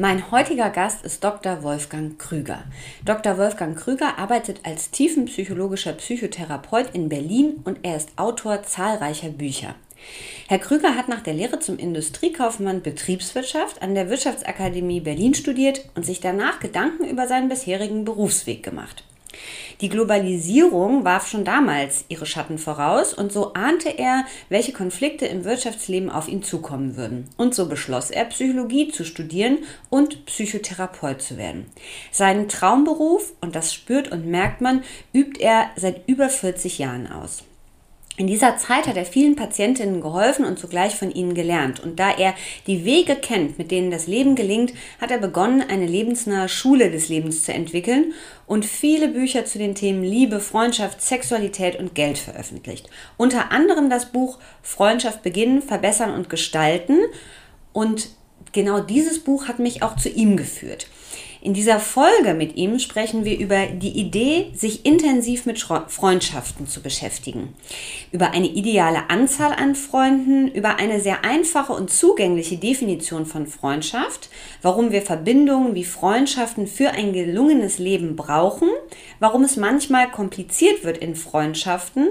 Mein heutiger Gast ist Dr. Wolfgang Krüger. Dr. Wolfgang Krüger arbeitet als tiefenpsychologischer Psychotherapeut in Berlin und er ist Autor zahlreicher Bücher. Herr Krüger hat nach der Lehre zum Industriekaufmann Betriebswirtschaft an der Wirtschaftsakademie Berlin studiert und sich danach Gedanken über seinen bisherigen Berufsweg gemacht. Die Globalisierung warf schon damals ihre Schatten voraus und so ahnte er, welche Konflikte im Wirtschaftsleben auf ihn zukommen würden. Und so beschloss er, Psychologie zu studieren und Psychotherapeut zu werden. Seinen Traumberuf, und das spürt und merkt man, übt er seit über 40 Jahren aus. In dieser Zeit hat er vielen Patientinnen geholfen und zugleich von ihnen gelernt. Und da er die Wege kennt, mit denen das Leben gelingt, hat er begonnen, eine lebensnahe Schule des Lebens zu entwickeln und viele Bücher zu den Themen Liebe, Freundschaft, Sexualität und Geld veröffentlicht. Unter anderem das Buch Freundschaft beginnen, verbessern und gestalten. Und genau dieses Buch hat mich auch zu ihm geführt. In dieser Folge mit ihm sprechen wir über die Idee, sich intensiv mit Freundschaften zu beschäftigen, über eine ideale Anzahl an Freunden, über eine sehr einfache und zugängliche Definition von Freundschaft, warum wir Verbindungen wie Freundschaften für ein gelungenes Leben brauchen, warum es manchmal kompliziert wird in Freundschaften,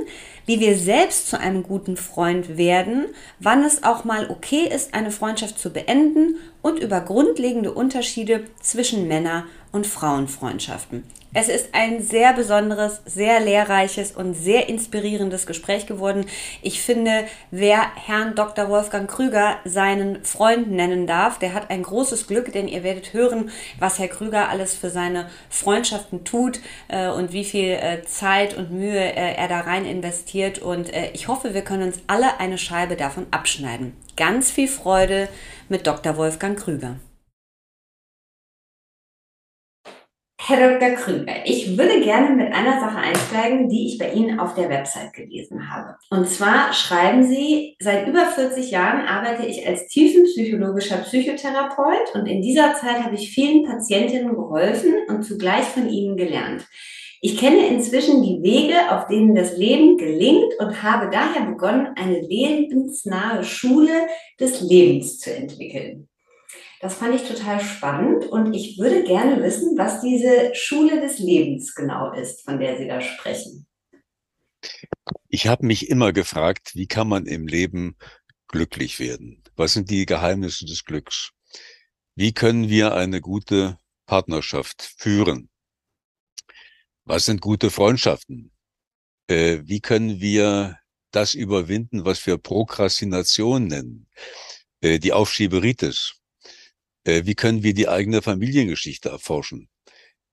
wie wir selbst zu einem guten Freund werden, wann es auch mal okay ist, eine Freundschaft zu beenden und über grundlegende Unterschiede zwischen Männer- und Frauenfreundschaften. Es ist ein sehr besonderes, sehr lehrreiches und sehr inspirierendes Gespräch geworden. Ich finde, wer Herrn Dr. Wolfgang Krüger seinen Freund nennen darf, der hat ein großes Glück, denn ihr werdet hören, was Herr Krüger alles für seine Freundschaften tut äh, und wie viel äh, Zeit und Mühe äh, er da rein investiert. Und äh, ich hoffe, wir können uns alle eine Scheibe davon abschneiden. Ganz viel Freude mit Dr. Wolfgang Krüger. Herr Dr. Krüger, ich würde gerne mit einer Sache einsteigen, die ich bei Ihnen auf der Website gelesen habe. Und zwar schreiben Sie, seit über 40 Jahren arbeite ich als tiefenpsychologischer Psychotherapeut und in dieser Zeit habe ich vielen Patientinnen geholfen und zugleich von ihnen gelernt. Ich kenne inzwischen die Wege, auf denen das Leben gelingt und habe daher begonnen, eine lebensnahe Schule des Lebens zu entwickeln. Das fand ich total spannend und ich würde gerne wissen, was diese Schule des Lebens genau ist, von der Sie da sprechen. Ich habe mich immer gefragt, wie kann man im Leben glücklich werden? Was sind die Geheimnisse des Glücks? Wie können wir eine gute Partnerschaft führen? Was sind gute Freundschaften? Äh, wie können wir das überwinden, was wir Prokrastination nennen? Äh, die Aufschieberitis. Äh, wie können wir die eigene Familiengeschichte erforschen?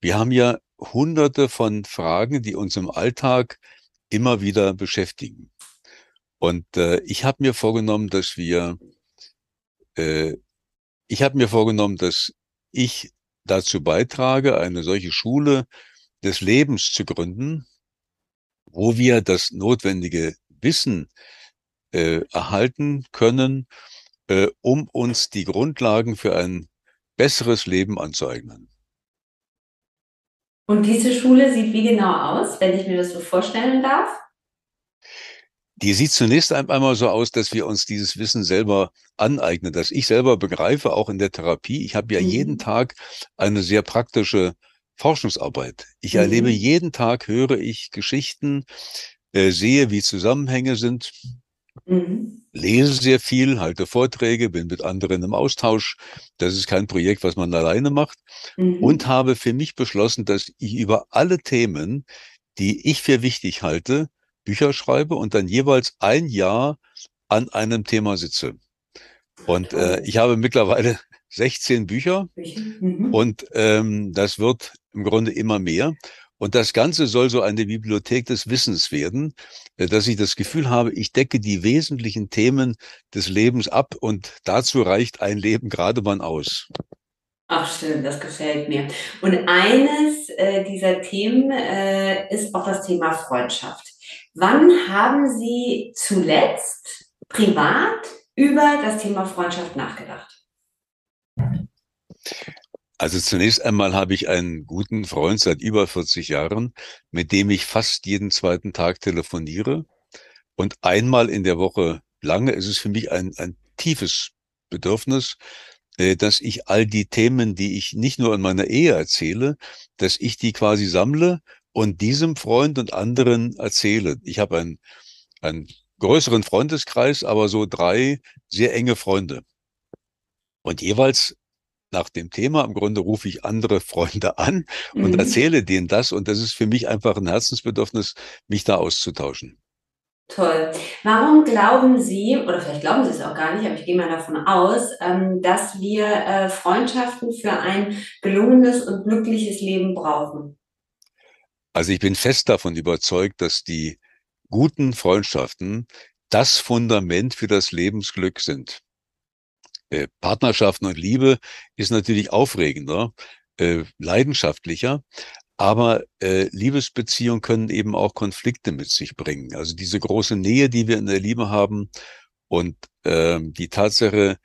Wir haben ja hunderte von Fragen, die uns im Alltag immer wieder beschäftigen. Und äh, ich habe mir vorgenommen, dass wir, äh, ich habe mir vorgenommen, dass ich dazu beitrage, eine solche Schule des Lebens zu gründen, wo wir das notwendige Wissen äh, erhalten können, äh, um uns die Grundlagen für ein besseres Leben anzueignen. Und diese Schule sieht wie genau aus, wenn ich mir das so vorstellen darf? Die sieht zunächst einmal so aus, dass wir uns dieses Wissen selber aneignen, dass ich selber begreife, auch in der Therapie. Ich habe ja mhm. jeden Tag eine sehr praktische Forschungsarbeit. Ich mhm. erlebe jeden Tag, höre ich Geschichten, äh, sehe, wie Zusammenhänge sind Mhm. Lese sehr viel, halte Vorträge, bin mit anderen im Austausch. Das ist kein Projekt, was man alleine macht. Mhm. Und habe für mich beschlossen, dass ich über alle Themen, die ich für wichtig halte, Bücher schreibe und dann jeweils ein Jahr an einem Thema sitze. Und äh, ich habe mittlerweile 16 Bücher mhm. und ähm, das wird im Grunde immer mehr. Und das Ganze soll so eine Bibliothek des Wissens werden, äh, dass ich das Gefühl habe, ich decke die wesentlichen Themen des Lebens ab und dazu reicht ein Leben gerade mal aus. Ach schön, das gefällt mir. Und eines äh, dieser Themen äh, ist auch das Thema Freundschaft. Wann haben Sie zuletzt privat über das Thema Freundschaft nachgedacht? Also zunächst einmal habe ich einen guten Freund seit über 40 Jahren, mit dem ich fast jeden zweiten Tag telefoniere. Und einmal in der Woche lange ist es für mich ein, ein tiefes Bedürfnis, äh, dass ich all die Themen, die ich nicht nur in meiner Ehe erzähle, dass ich die quasi sammle und diesem Freund und anderen erzähle. Ich habe einen, einen größeren Freundeskreis, aber so drei sehr enge Freunde. Und jeweils nach dem Thema, im Grunde rufe ich andere Freunde an und mhm. erzähle denen das. Und das ist für mich einfach ein Herzensbedürfnis, mich da auszutauschen. Toll. Warum glauben Sie, oder vielleicht glauben Sie es auch gar nicht, aber ich gehe mal davon aus, ähm, dass wir äh, Freundschaften für ein gelungenes und glückliches Leben brauchen? Also ich bin fest davon überzeugt, dass die guten Freundschaften das Fundament für das Lebensglück sind. Äh, Partnerschaften und Liebe ist natürlich aufregender, äh, leidenschaftlicher, aber äh, Liebesbeziehungen können eben auch Konflikte mit sich bringen. Also diese große Nähe, die wir in der Liebe haben und äh, die Tatsache,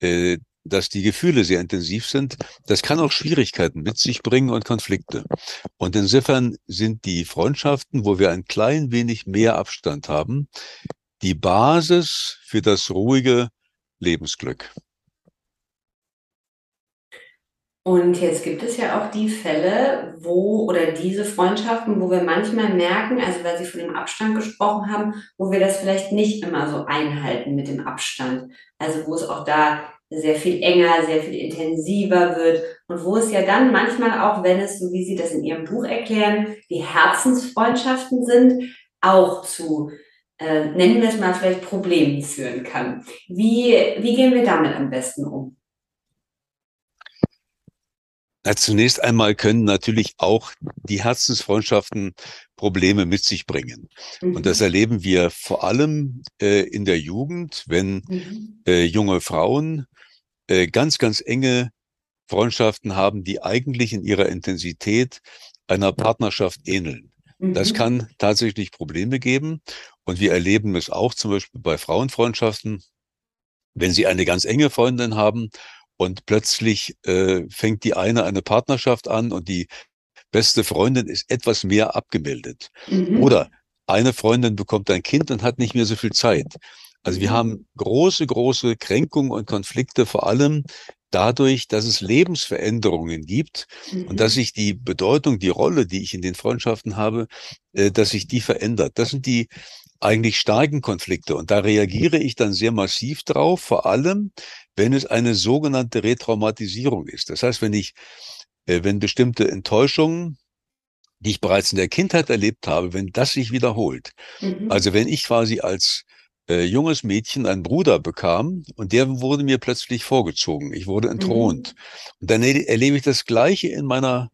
äh, dass die Gefühle sehr intensiv sind, das kann auch Schwierigkeiten mit sich bringen und Konflikte. Und insofern sind die Freundschaften, wo wir ein klein wenig mehr Abstand haben, die Basis für das ruhige Lebensglück. Und jetzt gibt es ja auch die Fälle, wo oder diese Freundschaften, wo wir manchmal merken, also weil Sie von dem Abstand gesprochen haben, wo wir das vielleicht nicht immer so einhalten mit dem Abstand. Also wo es auch da sehr viel enger, sehr viel intensiver wird und wo es ja dann manchmal auch, wenn es, so wie Sie das in Ihrem Buch erklären, die Herzensfreundschaften sind, auch zu, äh, nennen wir es mal vielleicht Problemen führen kann. Wie, wie gehen wir damit am besten um? Na, zunächst einmal können natürlich auch die Herzensfreundschaften Probleme mit sich bringen. Mhm. Und das mhm. erleben wir vor allem äh, in der Jugend, wenn mhm. äh, junge Frauen äh, ganz, ganz enge Freundschaften haben, die eigentlich in ihrer Intensität einer Partnerschaft ähneln. Mhm. Das kann tatsächlich Probleme geben. Und wir erleben es auch zum Beispiel bei Frauenfreundschaften, wenn sie eine ganz enge Freundin haben und plötzlich äh, fängt die eine eine Partnerschaft an und die beste Freundin ist etwas mehr abgemeldet. Mhm. Oder eine Freundin bekommt ein Kind und hat nicht mehr so viel Zeit. Also wir mhm. haben große, große Kränkungen und Konflikte, vor allem dadurch, dass es Lebensveränderungen gibt mhm. und dass sich die Bedeutung, die Rolle, die ich in den Freundschaften habe, äh, dass sich die verändert. Das sind die eigentlich starken Konflikte. Und da reagiere ich dann sehr massiv drauf, vor allem, wenn es eine sogenannte Retraumatisierung ist. Das heißt, wenn ich, äh, wenn bestimmte Enttäuschungen, die ich bereits in der Kindheit erlebt habe, wenn das sich wiederholt. Mhm. Also wenn ich quasi als äh, junges Mädchen einen Bruder bekam und der wurde mir plötzlich vorgezogen. Ich wurde entthront. Mhm. Und dann erlebe ich das Gleiche in meiner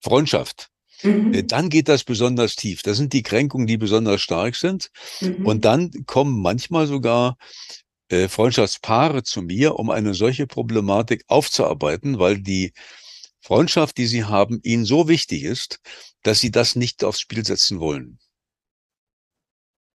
Freundschaft. Mhm. Äh, dann geht das besonders tief. Das sind die Kränkungen, die besonders stark sind. Mhm. Und dann kommen manchmal sogar äh, Freundschaftspaare zu mir, um eine solche Problematik aufzuarbeiten, weil die Freundschaft, die sie haben, ihnen so wichtig ist, dass sie das nicht aufs Spiel setzen wollen.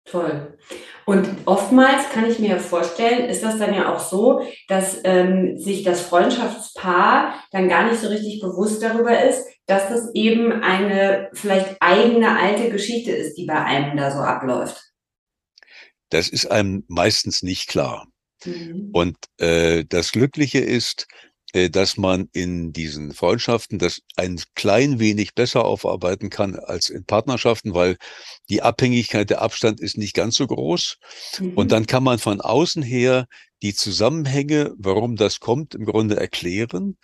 Toll. Und oftmals kann ich mir vorstellen, ist das dann ja auch so, dass ähm, sich das Freundschaftspaar dann gar nicht so richtig bewusst darüber ist, dass das eben eine vielleicht eigene alte Geschichte ist, die bei einem da so abläuft. Das ist einem meistens nicht klar. Mhm. Und äh, das Glückliche ist, äh, dass man in diesen Freundschaften das ein klein wenig besser aufarbeiten kann als in Partnerschaften, weil die Abhängigkeit, der Abstand ist nicht ganz so groß. Mhm. Und dann kann man von außen her die Zusammenhänge, warum das kommt, im Grunde erklären.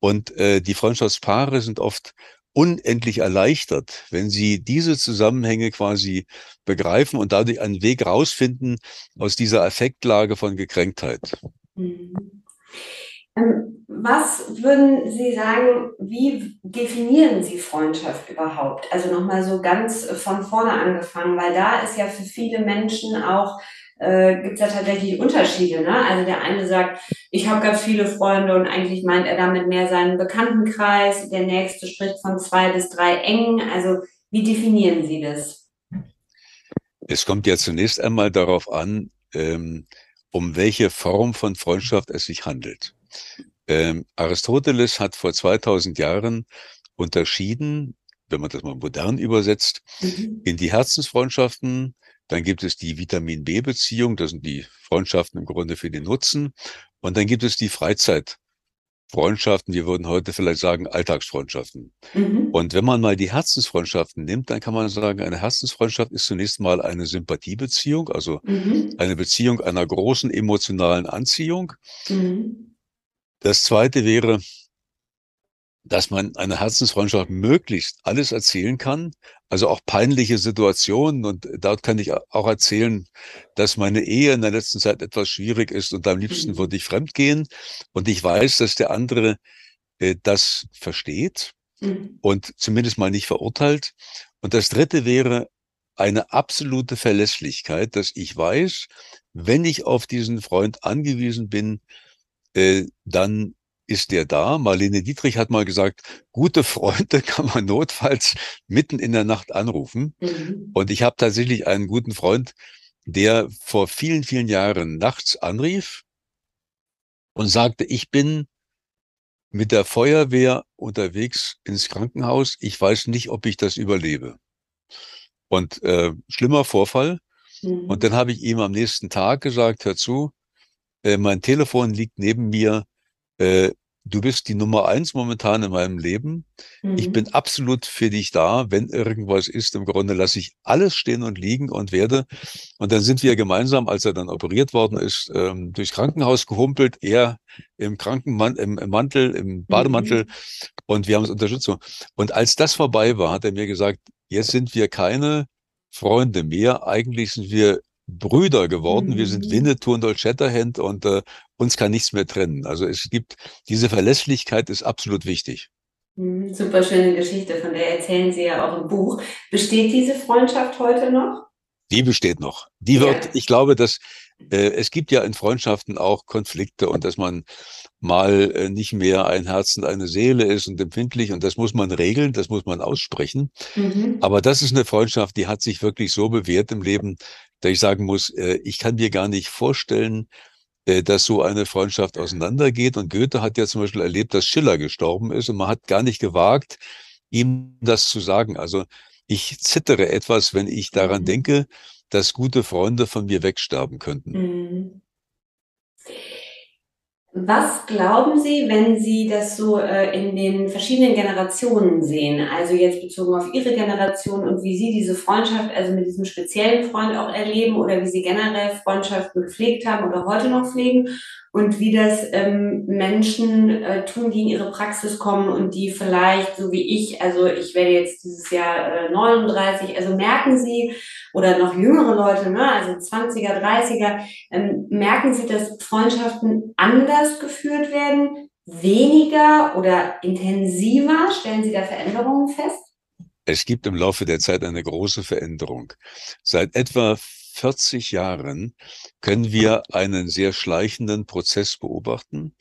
Und äh, die Freundschaftspaare sind oft unendlich erleichtert, wenn sie diese Zusammenhänge quasi begreifen und dadurch einen Weg rausfinden aus dieser Affektlage von Gekränktheit. Mhm. Ähm, was würden Sie sagen, wie definieren Sie Freundschaft überhaupt? Also nochmal so ganz von vorne angefangen, weil da ist ja für viele Menschen auch, äh, gibt es ja tatsächlich Unterschiede. Ne? Also der eine sagt, ich habe ganz viele Freunde und eigentlich meint er damit mehr seinen Bekanntenkreis. Der nächste spricht von zwei bis drei engen. Also wie definieren Sie das? Es kommt ja zunächst einmal darauf an, ähm, um welche Form von Freundschaft es sich handelt. Ähm, Aristoteles hat vor 2000 Jahren unterschieden, wenn man das mal modern übersetzt, mhm. in die Herzensfreundschaften. Dann gibt es die Vitamin B-Beziehung, das sind die Freundschaften im Grunde für den Nutzen. Und dann gibt es die Freizeitfreundschaften, wir würden heute vielleicht sagen Alltagsfreundschaften. Mhm. Und wenn man mal die Herzensfreundschaften nimmt, dann kann man sagen, eine Herzensfreundschaft ist zunächst mal eine Sympathiebeziehung, also mhm. eine Beziehung einer großen emotionalen Anziehung. Mhm. Das zweite wäre, dass man eine Herzensfreundschaft möglichst alles erzählen kann, also auch peinliche Situationen. Und dort kann ich auch erzählen, dass meine Ehe in der letzten Zeit etwas schwierig ist und am liebsten mhm. würde ich fremdgehen. Und ich weiß, dass der andere äh, das versteht mhm. und zumindest mal nicht verurteilt. Und das dritte wäre eine absolute Verlässlichkeit, dass ich weiß, wenn ich auf diesen Freund angewiesen bin, äh, dann ist der da. Marlene Dietrich hat mal gesagt, gute Freunde kann man notfalls mitten in der Nacht anrufen. Mhm. Und ich habe tatsächlich einen guten Freund, der vor vielen, vielen Jahren nachts anrief und sagte, ich bin mit der Feuerwehr unterwegs ins Krankenhaus. Ich weiß nicht, ob ich das überlebe. Und äh, schlimmer Vorfall. Mhm. Und dann habe ich ihm am nächsten Tag gesagt, hör zu, äh, mein Telefon liegt neben mir. Äh, du bist die Nummer eins momentan in meinem Leben. Mhm. Ich bin absolut für dich da. Wenn irgendwas ist, im Grunde lasse ich alles stehen und liegen und werde. Und dann sind wir gemeinsam, als er dann operiert worden ist, ähm, durchs Krankenhaus gehumpelt. Er im Krankenmantel, im, im Mantel, im Bademantel. Mhm. Und wir haben uns unterstützt. Und als das vorbei war, hat er mir gesagt, jetzt sind wir keine Freunde mehr. Eigentlich sind wir Brüder geworden. Mhm. Wir sind mhm. Winnetou und Old Shatterhand und äh, uns kann nichts mehr trennen. Also es gibt, diese Verlässlichkeit ist absolut wichtig. Mhm, super schöne Geschichte, von der erzählen Sie ja auch im Buch. Besteht diese Freundschaft heute noch? Die besteht noch. Die wird, ja. ich glaube, dass äh, es gibt ja in Freundschaften auch Konflikte und dass man mal äh, nicht mehr ein Herz und eine Seele ist und empfindlich und das muss man regeln, das muss man aussprechen. Mhm. Aber das ist eine Freundschaft, die hat sich wirklich so bewährt im Leben, dass ich sagen muss, äh, ich kann mir gar nicht vorstellen, äh, dass so eine Freundschaft auseinandergeht. Und Goethe hat ja zum Beispiel erlebt, dass Schiller gestorben ist und man hat gar nicht gewagt, ihm das zu sagen. Also ich zittere etwas, wenn ich daran mhm. denke, dass gute Freunde von mir wegsterben könnten. Was glauben Sie, wenn Sie das so äh, in den verschiedenen Generationen sehen? Also jetzt bezogen auf Ihre Generation und wie Sie diese Freundschaft, also mit diesem speziellen Freund auch erleben oder wie Sie generell Freundschaften gepflegt haben oder heute noch pflegen und wie das ähm, Menschen äh, tun, die in ihre Praxis kommen und die vielleicht, so wie ich, also ich werde jetzt dieses Jahr äh, 39, also merken Sie, oder noch jüngere Leute, ne, also 20er, 30er, ähm, merken Sie, dass Freundschaften anders geführt werden, weniger oder intensiver? Stellen Sie da Veränderungen fest? Es gibt im Laufe der Zeit eine große Veränderung. Seit etwa 40 Jahren können wir einen sehr schleichenden Prozess beobachten.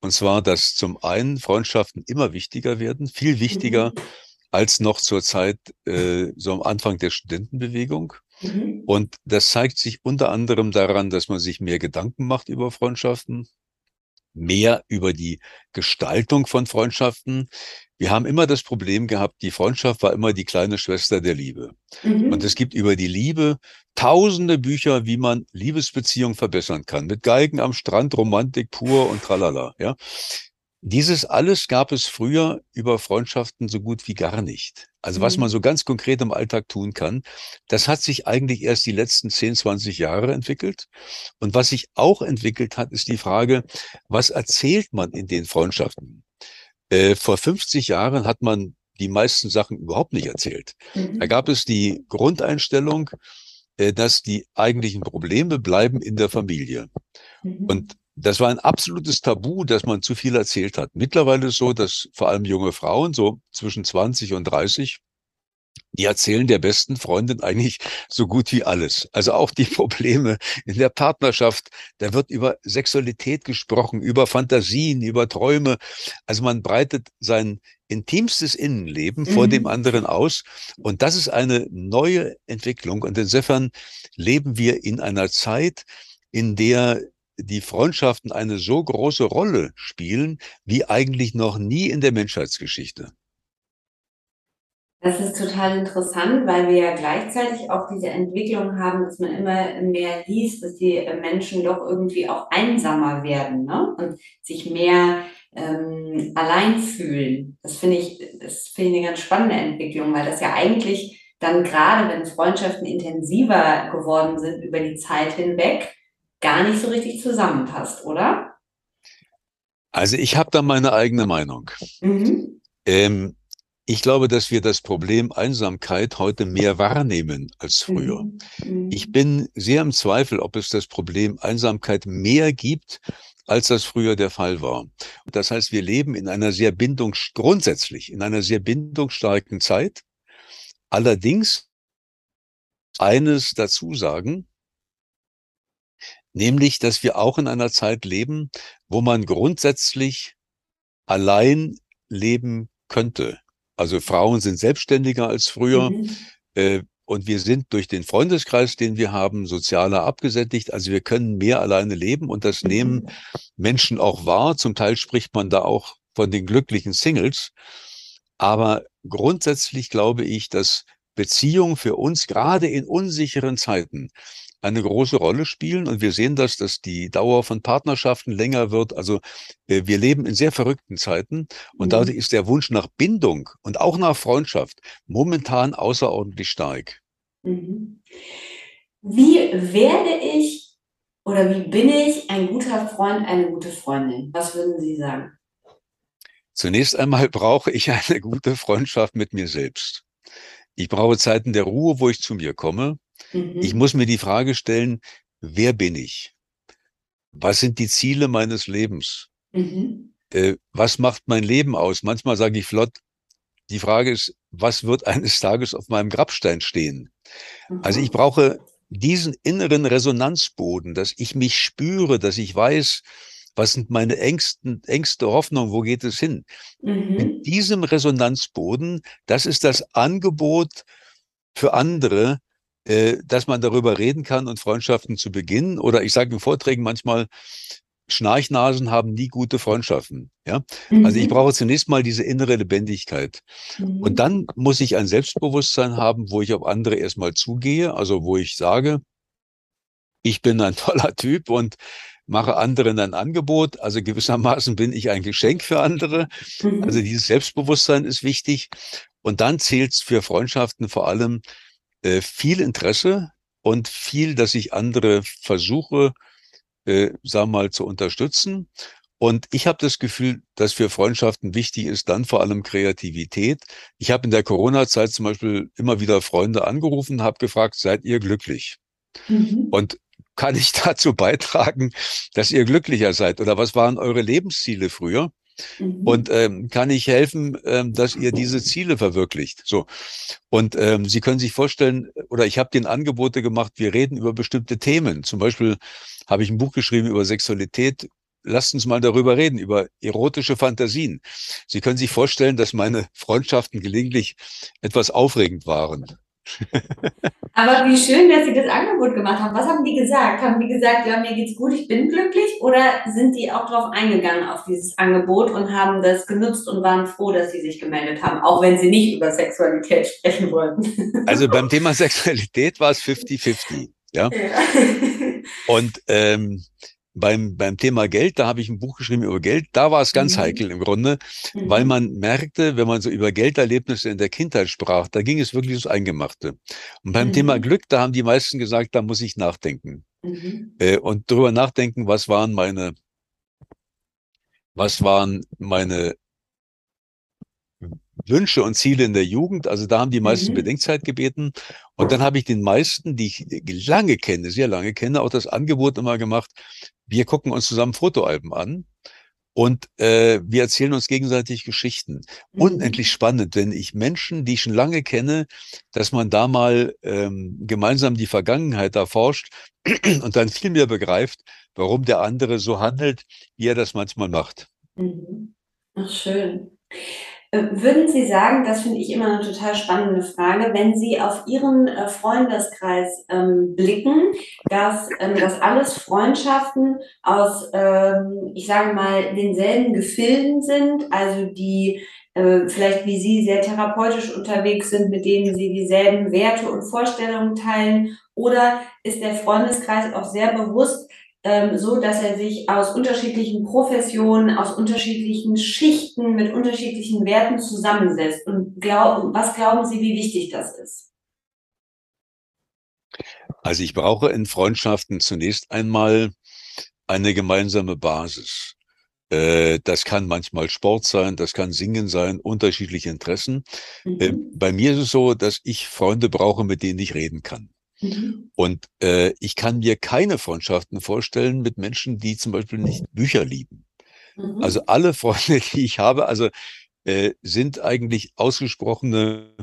Und zwar, dass zum einen Freundschaften immer wichtiger werden, viel wichtiger mhm. als noch zur Zeit äh, so am Anfang der Studentenbewegung. Mhm. Und das zeigt sich unter anderem daran, dass man sich mehr Gedanken macht über Freundschaften, mehr über die Gestaltung von Freundschaften. Wir haben immer das Problem gehabt, die Freundschaft war immer die kleine Schwester der Liebe. Mhm. Und es gibt über die Liebe tausende Bücher, wie man Liebesbeziehungen verbessern kann. Mit Geigen am Strand, Romantik pur und tralala, ja. Dieses alles gab es früher über Freundschaften so gut wie gar nicht. Also was man mhm. so ganz konkret im Alltag tun kann, das hat sich eigentlich erst die letzten 10, 20 Jahre entwickelt. Und was sich auch entwickelt hat, ist die Frage, was erzählt man in den Freundschaften? Äh, vor 50 Jahren hat man die meisten Sachen überhaupt nicht erzählt. Mhm. Da gab es die Grundeinstellung, äh, dass die eigentlichen Probleme bleiben in der Familie. Mhm. Und das war ein absolutes Tabu, dass man zu viel erzählt hat. Mittlerweile ist es so, dass vor allem junge Frauen, so zwischen 20 und 30, die erzählen der besten Freundin eigentlich so gut wie alles. Also auch die Probleme in der Partnerschaft. Da wird über Sexualität gesprochen, über Fantasien, über Träume. Also man breitet sein intimstes Innenleben mhm. vor dem anderen aus. Und das ist eine neue Entwicklung. Und insofern leben wir in einer Zeit, in der die Freundschaften eine so große Rolle spielen wie eigentlich noch nie in der Menschheitsgeschichte. Das ist total interessant, weil wir ja gleichzeitig auch diese Entwicklung haben, dass man immer mehr liest, dass die Menschen doch irgendwie auch einsamer werden ne? und sich mehr ähm, allein fühlen. Das finde ich, das finde ich eine ganz spannende Entwicklung, weil das ja eigentlich dann gerade, wenn Freundschaften intensiver geworden sind über die Zeit hinweg, gar nicht so richtig zusammenpasst, oder? Also ich habe da meine eigene Meinung. Mhm. Ähm, ich glaube, dass wir das Problem Einsamkeit heute mehr wahrnehmen als früher. Mhm. mhm. Ich bin sehr im Zweifel, ob es das Problem Einsamkeit mehr gibt, als das früher der Fall war. Das heißt, wir leben in einer sehr bindung, grundsätzlich in einer sehr bindungsstarken Zeit. Allerdings eines dazu sagen, nämlich, dass wir auch in einer Zeit leben, wo man grundsätzlich allein leben könnte. Also Frauen sind selbstständiger als früher. Mhm. Äh, und wir sind durch den Freundeskreis, den wir haben, sozialer abgesättigt. Also wir können mehr alleine leben und das nehmen mhm. Menschen auch wahr. Zum Teil spricht man da auch von den glücklichen Singles. Aber grundsätzlich glaube ich, dass Beziehung für uns gerade in unsicheren Zeiten eine große Rolle spielen. Und wir sehen das, dass die Dauer von Partnerschaften länger wird. Also äh, wir leben in sehr verrückten Zeiten und mhm. dadurch ist der Wunsch nach Bindung und auch nach Freundschaft momentan außerordentlich stark. Mhm. Wie werde ich oder wie bin ich ein guter Freund, eine gute Freundin? Was würden Sie sagen? Zunächst einmal brauche ich eine gute Freundschaft mit mir selbst. Ich brauche Zeiten der Ruhe, wo ich zu mir komme. Mhm. Ich muss mir die Frage stellen, wer bin ich? Was sind die Ziele meines Lebens? Mhm. Äh, was macht mein Leben aus? Manchmal sage ich flott, die Frage ist, was wird eines Tages auf meinem Grabstein stehen? Mhm. Also ich brauche diesen inneren Resonanzboden, dass ich mich spüre, dass ich weiß, was sind meine Ängsten, Ängste, Hoffnungen, wo geht es hin? Mhm. Mit diesem Resonanzboden, das ist das Angebot für andere, äh, dass man darüber reden kann und Freundschaften zu beginnen. Oder ich sage in Vorträgen manchmal, Schnarchnasen haben nie gute Freundschaften. Ja, mhm. also ich mhm. brauche zunächst mal diese innere Lebendigkeit. Mhm. Und dann muss ich ein Selbstbewusstsein haben, wo ich auf andere erstmal zugehe, also wo ich sage, ich bin ein toller Typ und mache anderen ein Angebot. Also gewissermaßen bin ich ein Geschenk für andere. Mhm. Also dieses Selbstbewusstsein ist wichtig. Und dann zählt es für Freundschaften vor allem, äh, viel Interesse und viel, dass ich andere versuche, äh, sagen wir mal, zu unterstützen. Und ich habe das Gefühl, dass für Freundschaften wichtig ist, dann vor allem Kreativität. Ich habe in der Corona-Zeit zum Beispiel immer wieder Freunde angerufen, habe gefragt, seid ihr glücklich? Mhm. Und kann ich dazu beitragen, dass ihr glücklicher seid? Oder was waren eure Lebensziele früher? Mhm. Und ähm, kann ich helfen, ähm, dass ihr diese Ziele verwirklicht? So. Und ähm, Sie können sich vorstellen, oder ich habe den Angebote gemacht, wir reden über bestimmte Themen. Zum Beispiel habe ich ein Buch geschrieben über Sexualität. Lasst uns mal darüber reden, über erotische Fantasien. Sie können sich vorstellen, dass meine Freundschaften gelegentlich etwas aufregend waren. Aber wie schön, dass Sie das Angebot gemacht haben. Was haben die gesagt? Haben die gesagt, ja, mir geht's gut, ich bin glücklich? Oder sind die auch darauf eingegangen, auf dieses Angebot und haben das genutzt und waren froh, dass sie sich gemeldet haben, auch wenn sie nicht über Sexualität sprechen wollten? Also beim Thema Sexualität war es 50-50. Ja. ja. Und ähm, beim, beim Thema Geld, da habe ich ein Buch geschrieben über Geld, da war es ganz mhm. heikel im Grunde, mhm. weil man merkte, wenn man so über Gelderlebnisse in der Kindheit sprach, da ging es wirklich ums Eingemachte. Und beim mhm. Thema Glück, da haben die meisten gesagt, da muss ich nachdenken. Mhm. Äh, und darüber nachdenken, was waren meine, was waren meine Wünsche und Ziele in der Jugend. Also da haben die meisten mhm. Bedenkzeit gebeten. Und dann habe ich den meisten, die ich lange kenne, sehr lange kenne, auch das Angebot immer gemacht, wir gucken uns zusammen Fotoalben an und äh, wir erzählen uns gegenseitig Geschichten. Mhm. Unendlich spannend, wenn ich Menschen, die ich schon lange kenne, dass man da mal ähm, gemeinsam die Vergangenheit erforscht und dann viel mehr begreift, warum der andere so handelt, wie er das manchmal macht. Mhm. Ach, schön. Würden Sie sagen, das finde ich immer eine total spannende Frage, wenn Sie auf Ihren äh, Freundeskreis ähm, blicken, dass ähm, das alles Freundschaften aus, ähm, ich sage mal, denselben Gefilden sind, also die äh, vielleicht wie Sie sehr therapeutisch unterwegs sind, mit denen Sie dieselben Werte und Vorstellungen teilen, oder ist der Freundeskreis auch sehr bewusst ähm, so, dass er sich aus unterschiedlichen Professionen, aus unterschiedlichen Schichten mit unterschiedlichen Werten zusammensetzt. Und glaub, was glauben Sie, wie wichtig das ist? Also ich brauche in Freundschaften zunächst einmal eine gemeinsame Basis. Äh, das kann manchmal Sport sein, das kann Singen sein, unterschiedliche Interessen. Mhm. Bei mir ist es so, dass ich Freunde brauche, mit denen ich reden kann. Mhm. Und äh, ich kann mir keine Freundschaften vorstellen mit Menschen, die zum Beispiel nicht Bücher lieben. Mhm. Also alle Freunde, die ich habe, also äh, sind eigentlich ausgesprochene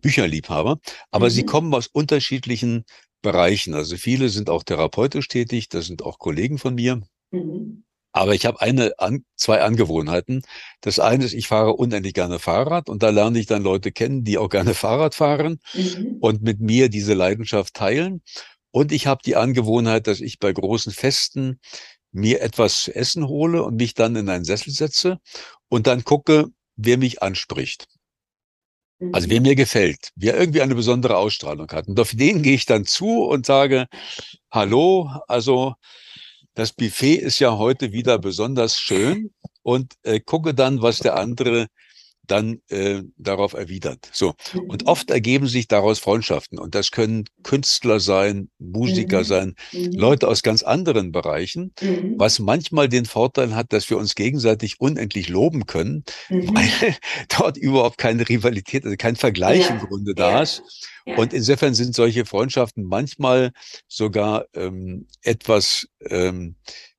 Bücherliebhaber, aber mhm. sie kommen aus unterschiedlichen Bereichen. Also viele sind auch therapeutisch tätig, das sind auch Kollegen von mir. Mhm. Aber ich habe eine, an, zwei Angewohnheiten. Das eine ist, ich fahre unendlich gerne Fahrrad und da lerne ich dann Leute kennen, die auch gerne Fahrrad fahren mhm. und mit mir diese Leidenschaft teilen. Und ich habe die Angewohnheit, dass ich bei großen Festen mir etwas zu essen hole und mich dann in einen Sessel setze und dann gucke, wer mich anspricht. Also wer mhm. mir gefällt, wer irgendwie eine besondere Ausstrahlung hat. Und auf den gehe ich dann zu und sage, hallo, also das Buffet ist ja heute wieder besonders schön. Und äh, gucke dann, was der andere dann äh, darauf erwidert. So. Und mhm. oft ergeben sich daraus Freundschaften. Und das können Künstler sein, Musiker mhm. sein, mhm. Leute aus ganz anderen Bereichen, mhm. was manchmal den Vorteil hat, dass wir uns gegenseitig unendlich loben können, mhm. weil dort überhaupt keine Rivalität, also kein Vergleich ja. im Grunde da ist. Ja. Und insofern sind solche Freundschaften manchmal sogar ähm, etwas ähm,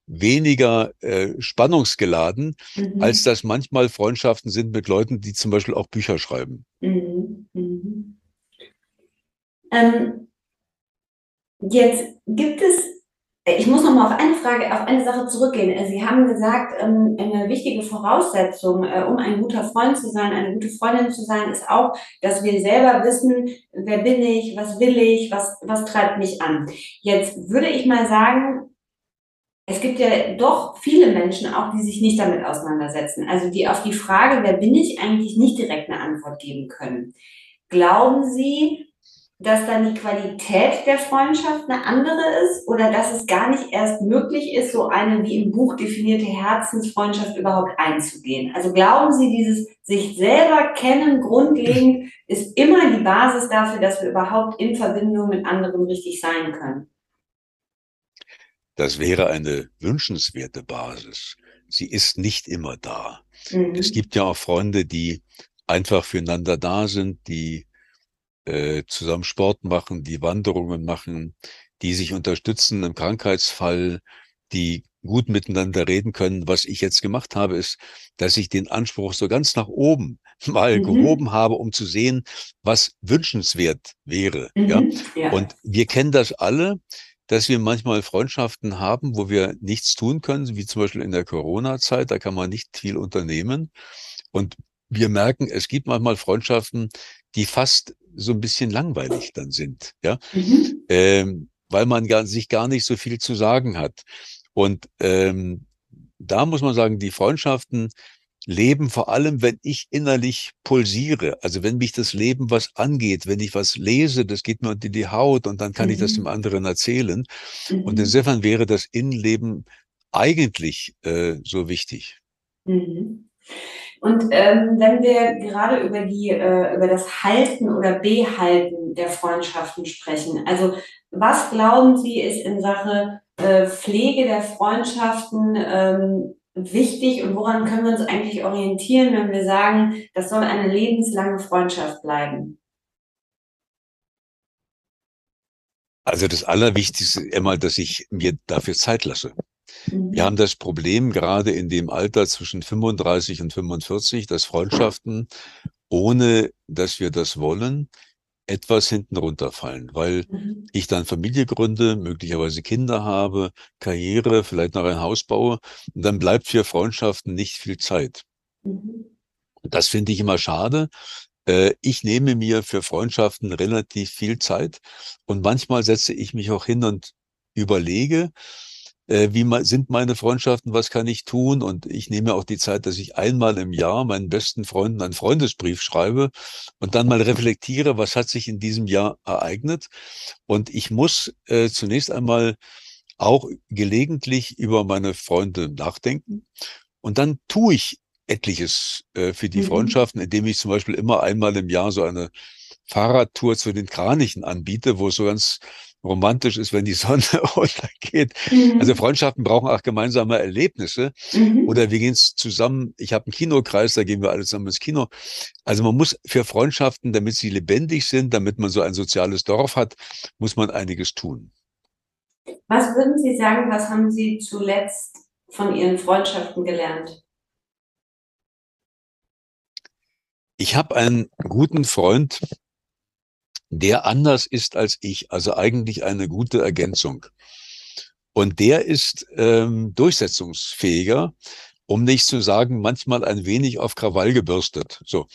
weniger äh, spannungsgeladen, mhm. als das manchmal Freundschaften sind mit Leuten, die zum Beispiel auch Bücher schreiben. Mhm. Mhm. Ähm, jetzt gibt es ich muss noch mal auf eine Frage, auf eine Sache zurückgehen. Sie haben gesagt, ähm, eine wichtige Voraussetzung, äh, um ein guter Freund zu sein, eine gute Freundin zu sein, ist auch, dass wir selber wissen, wer bin ich, was will ich, was, was treibt mich an. Jetzt würde ich mal sagen, es gibt ja doch viele Menschen auch, die sich nicht damit auseinandersetzen. Also die auf die Frage, wer bin ich, eigentlich nicht direkt eine Antwort geben können. Glauben Sie, dass dann die Qualität der Freundschaft eine andere ist oder dass es gar nicht erst möglich ist, so eine wie im Buch definierte Herzensfreundschaft überhaupt einzugehen? Also glauben Sie, dieses sich selber kennen grundlegend ist immer die Basis dafür, dass wir überhaupt in Verbindung mit anderen richtig sein können? Das wäre eine wünschenswerte Basis. Sie ist nicht immer da. Mhm. Es gibt ja auch Freunde, die einfach füreinander da sind, die äh, zusammen Sport machen, die Wanderungen machen, die sich unterstützen im Krankheitsfall, die gut miteinander reden können. Was ich jetzt gemacht habe, ist, dass ich den Anspruch so ganz nach oben mal mhm. gehoben habe, um zu sehen, was wünschenswert wäre. Mhm. Ja? ja? Und wir kennen das alle, dass wir manchmal Freundschaften haben, wo wir nichts tun können, wie zum Beispiel in der Corona-Zeit. Da kann man nicht viel unternehmen. Und wir merken, es gibt manchmal Freundschaften, die fast so ein bisschen langweilig dann sind, ja, mhm. ähm, weil man gar, sich gar nicht so viel zu sagen hat. Und ähm, da muss man sagen, die Freundschaften leben vor allem, wenn ich innerlich pulsiere, also wenn mich das Leben was angeht, wenn ich was lese, das geht mir unter die Haut und dann kann mhm. ich das mhm. dem anderen erzählen. Mhm. Und insofern wäre das Innenleben eigentlich äh, so wichtig. Mhm. Und ähm, wenn wir gerade über die äh, über das Halten oder Behalten der Freundschaften sprechen, also was glauben Sie ist in Sache äh, Pflege der Freundschaften ähm, wichtig und woran können wir uns eigentlich orientieren, wenn wir sagen, das soll eine lebenslange Freundschaft bleiben? Also das Allerwichtigste ist immer, dass ich mir dafür Zeit lasse. Mhm. Wir haben das Problem gerade in dem Alter zwischen 35 und 45, dass Freundschaften, ohne dass wir das wollen, etwas hinten runterfallen, weil mhm. ich dann Familie gründe, möglicherweise Kinder habe, Karriere, vielleicht noch ein Haus baue und dann bleibt für Freundschaften nicht viel Zeit. Mhm. Das finde ich immer schade. Äh, ich nehme mir für Freundschaften relativ viel Zeit und manchmal setze ich mich auch hin und überlege, äh, wie sind meine Freundschaften, was kann ich tun? Und ich nehme auch die Zeit, dass ich einmal im Jahr meinen besten Freunden einen Freundesbrief schreibe und dann mal reflektiere, was hat sich in diesem Jahr ereignet. Und ich muss äh, zunächst einmal auch gelegentlich über meine Freunde nachdenken. Und dann tue ich etliches äh, für die mhm. Freundschaften, indem ich zum Beispiel immer einmal im Jahr so eine Fahrradtour zu den Kranichen anbiete, wo es so ganz romantisch ist, wenn die Sonne untergeht. Mhm. Also Freundschaften brauchen auch gemeinsame Erlebnisse. Mhm. Oder wir gehen zusammen, ich habe einen Kinokreis, da gehen wir alle zusammen ins Kino. Also man muss für Freundschaften, damit sie lebendig sind, damit man so ein soziales Dorf hat, muss man einiges tun. Was würden Sie sagen, was haben Sie zuletzt von Ihren Freundschaften gelernt? Ich habe einen guten Freund, der anders ist als ich, also eigentlich eine gute Ergänzung. Und der ist ähm, durchsetzungsfähiger, um nicht zu sagen, manchmal ein wenig auf Krawall gebürstet. So.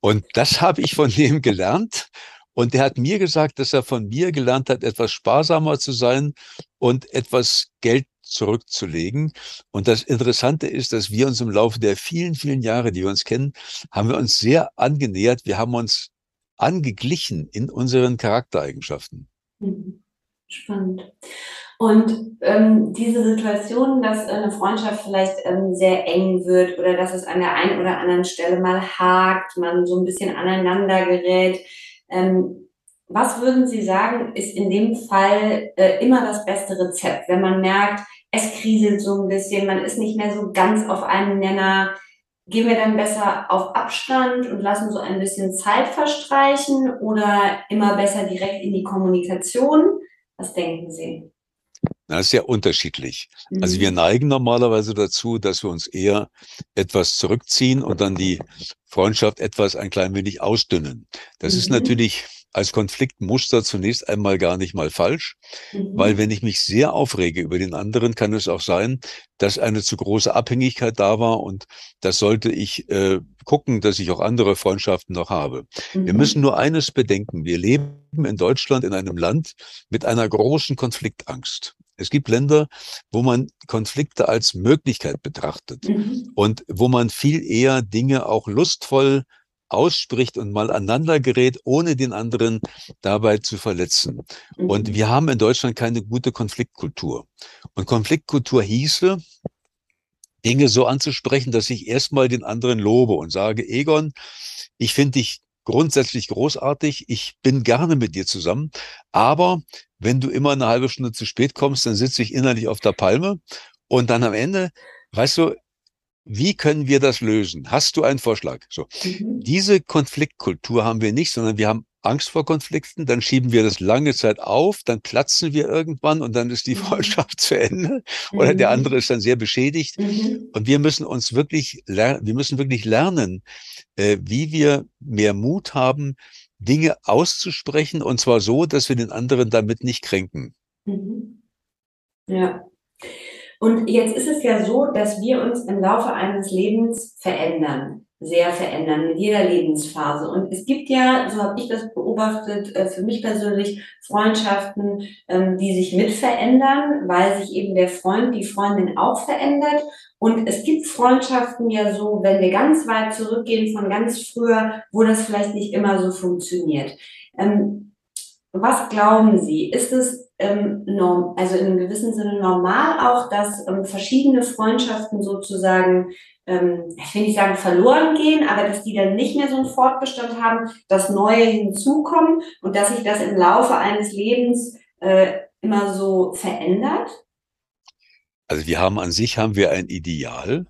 Und das habe ich von dem gelernt. Und der hat mir gesagt, dass er von mir gelernt hat, etwas sparsamer zu sein und etwas Geld zurückzulegen. Und das Interessante ist, dass wir uns im Laufe der vielen, vielen Jahre, die wir uns kennen, haben wir uns sehr angenähert. Wir haben uns angeglichen in unseren Charaktereigenschaften. Mhm. Spannend. Und ähm, diese Situation, dass eine Freundschaft vielleicht ähm, sehr eng wird oder dass es an der einen oder anderen Stelle mal hakt, man so ein bisschen aneinander gerät, ähm, was würden Sie sagen, ist in dem Fall äh, immer das beste Rezept, wenn man merkt, es kriselt so ein bisschen, man ist nicht mehr so ganz auf einem Nenner, Gehen wir dann besser auf Abstand und lassen so ein bisschen Zeit verstreichen oder immer besser direkt in die Kommunikation? Was denken Sie? Das ist sehr unterschiedlich. Mhm. Also wir mhm. neigen normalerweise dazu, dass wir uns eher etwas zurückziehen und dann die Freundschaft etwas ein klein wenig ausdünnen. Das mhm. ist natürlich als Konfliktmuster zunächst einmal gar nicht mal falsch, mhm. weil wenn ich mich sehr aufrege über den anderen, kann es auch sein, dass eine zu große Abhängigkeit da war und das sollte ich äh, gucken, dass ich auch andere Freundschaften noch habe. Mhm. Wir müssen nur eines bedenken. Wir leben in Deutschland in einem Land mit einer großen Konfliktangst. Es gibt Länder, wo man Konflikte als Möglichkeit betrachtet mhm. und wo man viel eher Dinge auch lustvoll ausspricht und mal aneinander gerät, ohne den anderen dabei zu verletzen. Und mhm. wir haben in Deutschland keine gute Konfliktkultur. Und Konfliktkultur hieße, Dinge so anzusprechen, dass ich erstmal den anderen lobe und sage, Egon, ich finde dich grundsätzlich großartig, ich bin gerne mit dir zusammen, aber wenn du immer eine halbe Stunde zu spät kommst, dann sitze ich innerlich auf der Palme und dann am Ende, weißt du, wie können wir das lösen? Hast du einen Vorschlag? So. Mhm. Diese Konfliktkultur haben wir nicht, sondern wir haben Angst vor Konflikten, dann schieben wir das lange Zeit auf, dann platzen wir irgendwann und dann ist die mhm. Freundschaft zu Ende oder der mhm. andere ist dann sehr beschädigt. Und wir müssen uns wirklich lernen, wir müssen wirklich lernen, äh, wie wir mehr Mut haben, Dinge auszusprechen und zwar so, dass wir den anderen damit nicht kränken. Ja. Und jetzt ist es ja so, dass wir uns im Laufe eines Lebens verändern, sehr verändern, in jeder Lebensphase. Und es gibt ja, so habe ich das beobachtet, äh, für mich persönlich Freundschaften, ähm, die sich mit verändern, weil sich eben der Freund, die Freundin auch verändert. Und es gibt Freundschaften ja so, wenn wir ganz weit zurückgehen von ganz früher, wo das vielleicht nicht immer so funktioniert. Ähm, was glauben Sie? Ist es ähm, norm, also in einem gewissen Sinne normal auch, dass ähm, verschiedene Freundschaften sozusagen, ähm, ich will nicht sagen verloren gehen, aber dass die dann nicht mehr so einen Fortbestand haben, dass neue hinzukommen und dass sich das im Laufe eines Lebens äh, immer so verändert? Also wir haben an sich haben wir ein Ideal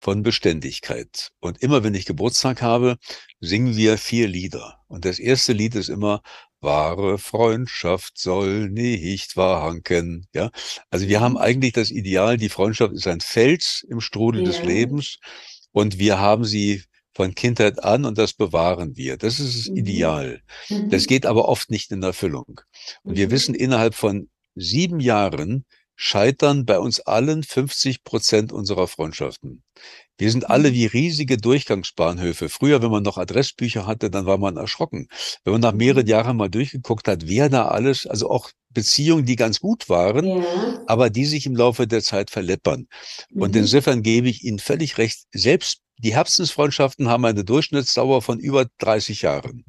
von Beständigkeit. Und immer wenn ich Geburtstag habe, singen wir vier Lieder. Und das erste Lied ist immer wahre Freundschaft soll nicht verhanken. Ja, also wir haben mhm. eigentlich das Ideal, die Freundschaft ist ein Fels im Strudel ja. des Lebens und wir haben sie von Kindheit an und das bewahren wir. Das ist das mhm. Ideal. Mhm. Das geht aber oft nicht in Erfüllung. Und wir mhm. wissen, innerhalb von sieben Jahren scheitern bei uns allen 50 Prozent unserer Freundschaften. Wir sind alle mhm. wie riesige Durchgangsbahnhöfe. Früher, wenn man noch Adressbücher hatte, dann war man erschrocken. Wenn man nach mehreren mhm. Jahren mal durchgeguckt hat, wer da alles, also auch Beziehungen, die ganz gut waren, ja. aber die sich im Laufe der Zeit verleppern. Mhm. Und insofern gebe ich Ihnen völlig recht. Selbst die Herzensfreundschaften haben eine Durchschnittsdauer von über 30 Jahren.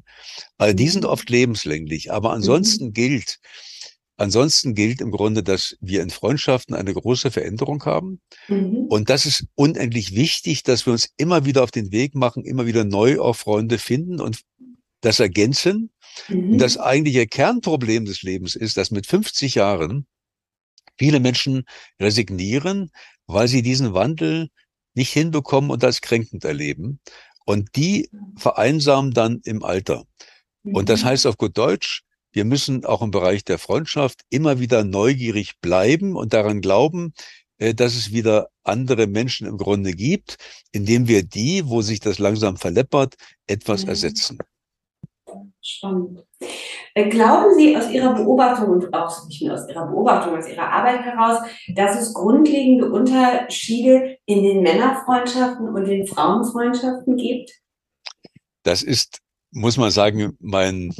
Also die sind mhm. oft lebenslänglich. Aber ansonsten mhm. gilt, Ansonsten gilt im Grunde, dass wir in Freundschaften eine große Veränderung haben. Mhm. Und das ist unendlich wichtig, dass wir uns immer wieder auf den Weg machen, immer wieder neu auf Freunde finden und das ergänzen. Mhm. Und das eigentliche Kernproblem des Lebens ist, dass mit 50 Jahren viele Menschen resignieren, weil sie diesen Wandel nicht hinbekommen und als kränkend erleben. Und die vereinsamen dann im Alter. Und das mhm. heißt auf gut Deutsch, wir müssen auch im Bereich der Freundschaft immer wieder neugierig bleiben und daran glauben, äh, dass es wieder andere Menschen im Grunde gibt, indem wir die, wo sich das langsam verleppert, etwas mhm. ersetzen. Spannend. Äh, glauben Sie aus Ihrer Beobachtung und auch nicht nur aus Ihrer Beobachtung, aus Ihrer Arbeit heraus, dass es grundlegende Unterschiede in den Männerfreundschaften und den Frauenfreundschaften gibt? Das ist, muss man sagen, mein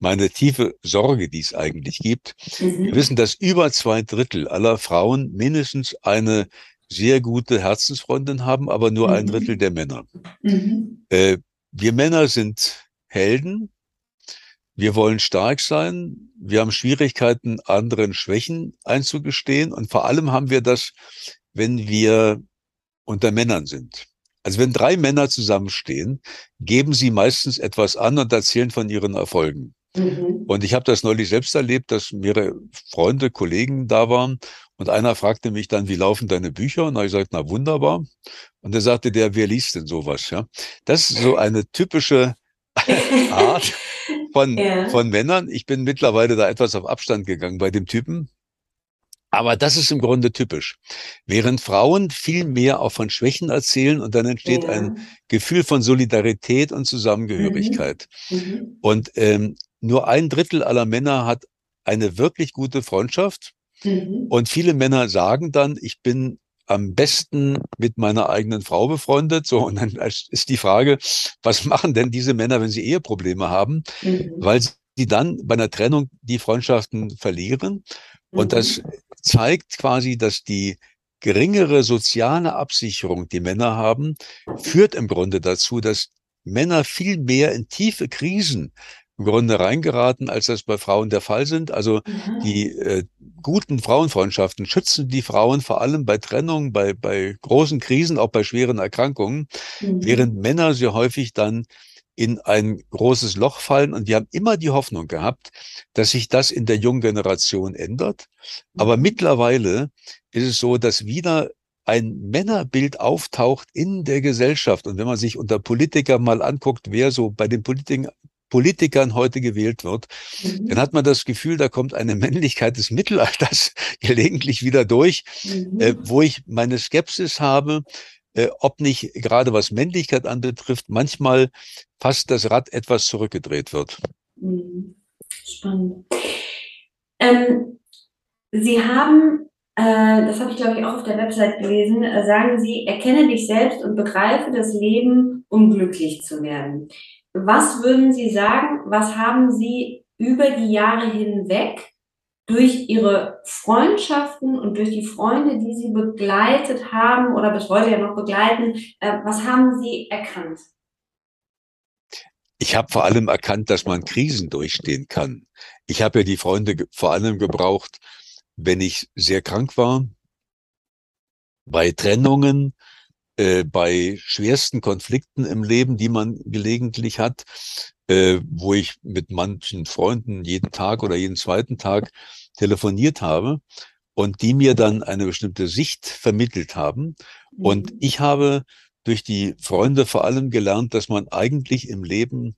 meine tiefe Sorge, die es eigentlich gibt. Mhm. Wir wissen, dass über zwei Drittel aller Frauen mindestens eine sehr gute Herzensfreundin haben, aber nur mhm. ein Drittel der Männer. Mhm. Äh, wir Männer sind Helden. Wir wollen stark sein. Wir haben Schwierigkeiten, anderen Schwächen einzugestehen. Und vor allem haben wir das, wenn wir unter Männern sind. Also wenn drei Männer zusammenstehen, geben sie meistens etwas an und erzählen von ihren Erfolgen. Mhm. Und ich habe das neulich selbst erlebt, dass mehrere Freunde, Kollegen da waren und einer fragte mich dann, wie laufen deine Bücher? Und da habe ich gesagt, na wunderbar. Und er sagte der, wer liest denn sowas? Ja, das ist so eine typische Art von, ja. von Männern. Ich bin mittlerweile da etwas auf Abstand gegangen bei dem Typen. Aber das ist im Grunde typisch. Während Frauen viel mehr auch von Schwächen erzählen und dann entsteht ja. ein Gefühl von Solidarität und Zusammengehörigkeit. Mhm. Mhm. Und ähm, nur ein Drittel aller Männer hat eine wirklich gute Freundschaft. Mhm. Und viele Männer sagen dann, ich bin am besten mit meiner eigenen Frau befreundet. So, und dann ist die Frage, was machen denn diese Männer, wenn sie Eheprobleme haben? Mhm. Weil sie dann bei einer Trennung die Freundschaften verlieren. Und mhm. das zeigt quasi, dass die geringere soziale Absicherung, die Männer haben, führt im Grunde dazu, dass Männer viel mehr in tiefe Krisen im Grunde reingeraten, als das bei Frauen der Fall sind. Also mhm. die äh, guten Frauenfreundschaften schützen die Frauen vor allem bei Trennung, bei, bei großen Krisen, auch bei schweren Erkrankungen, mhm. während Männer sehr häufig dann in ein großes Loch fallen. Und wir haben immer die Hoffnung gehabt, dass sich das in der jungen Generation ändert. Aber mhm. mittlerweile ist es so, dass wieder ein Männerbild auftaucht in der Gesellschaft. Und wenn man sich unter Politikern mal anguckt, wer so bei den Politikern Politikern heute gewählt wird, mhm. dann hat man das Gefühl, da kommt eine Männlichkeit des Mittelalters gelegentlich wieder durch, mhm. äh, wo ich meine Skepsis habe, äh, ob nicht gerade was Männlichkeit anbetrifft, manchmal fast das Rad etwas zurückgedreht wird. Mhm. Spannend. Ähm, Sie haben, äh, das habe ich glaube ich auch auf der Website gelesen, äh, sagen Sie, erkenne dich selbst und begreife das Leben, um glücklich zu werden. Was würden Sie sagen, was haben Sie über die Jahre hinweg durch Ihre Freundschaften und durch die Freunde, die Sie begleitet haben oder bis heute ja noch begleiten, äh, was haben Sie erkannt? ich habe vor allem erkannt, dass man Krisen durchstehen kann. Ich habe ja die Freunde vor allem gebraucht, wenn ich sehr krank war, bei Trennungen, äh, bei schwersten Konflikten im Leben, die man gelegentlich hat, äh, wo ich mit manchen Freunden jeden Tag oder jeden zweiten Tag telefoniert habe und die mir dann eine bestimmte Sicht vermittelt haben. Und mhm. ich habe durch die Freunde vor allem gelernt, dass man eigentlich im Leben